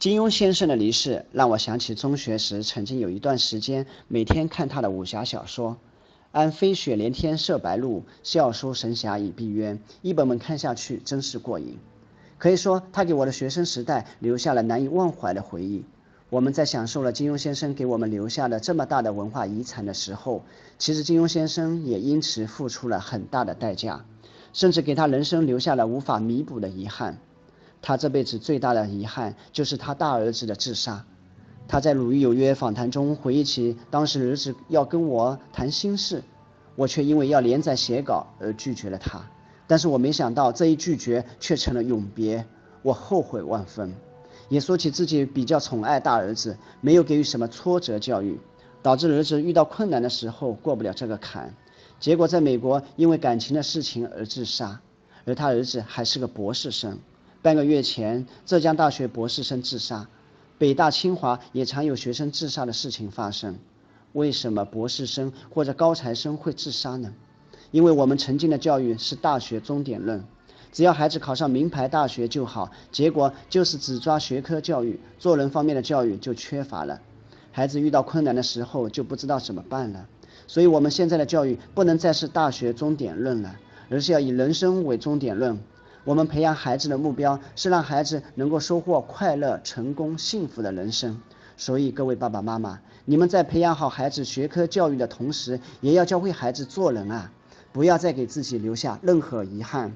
金庸先生的离世让我想起中学时曾经有一段时间每天看他的武侠小说，安飞雪连天射白鹿，笑书神侠倚碧鸳，一本本看下去真是过瘾。可以说，他给我的学生时代留下了难以忘怀的回忆。我们在享受了金庸先生给我们留下的这么大的文化遗产的时候，其实金庸先生也因此付出了很大的代价，甚至给他人生留下了无法弥补的遗憾。他这辈子最大的遗憾就是他大儿子的自杀。他在《鲁豫有约》访谈中回忆起当时儿子要跟我谈心事，我却因为要连载写稿而拒绝了他。但是我没想到这一拒绝却成了永别，我后悔万分。也说起自己比较宠爱大儿子，没有给予什么挫折教育，导致儿子遇到困难的时候过不了这个坎，结果在美国因为感情的事情而自杀，而他儿子还是个博士生。半个月前，浙江大学博士生自杀，北大、清华也常有学生自杀的事情发生。为什么博士生或者高材生会自杀呢？因为我们曾经的教育是大学终点论，只要孩子考上名牌大学就好。结果就是只抓学科教育，做人方面的教育就缺乏了。孩子遇到困难的时候就不知道怎么办了。所以，我们现在的教育不能再是大学终点论了，而是要以人生为终点论。我们培养孩子的目标是让孩子能够收获快乐、成功、幸福的人生。所以，各位爸爸妈妈，你们在培养好孩子学科教育的同时，也要教会孩子做人啊！不要再给自己留下任何遗憾。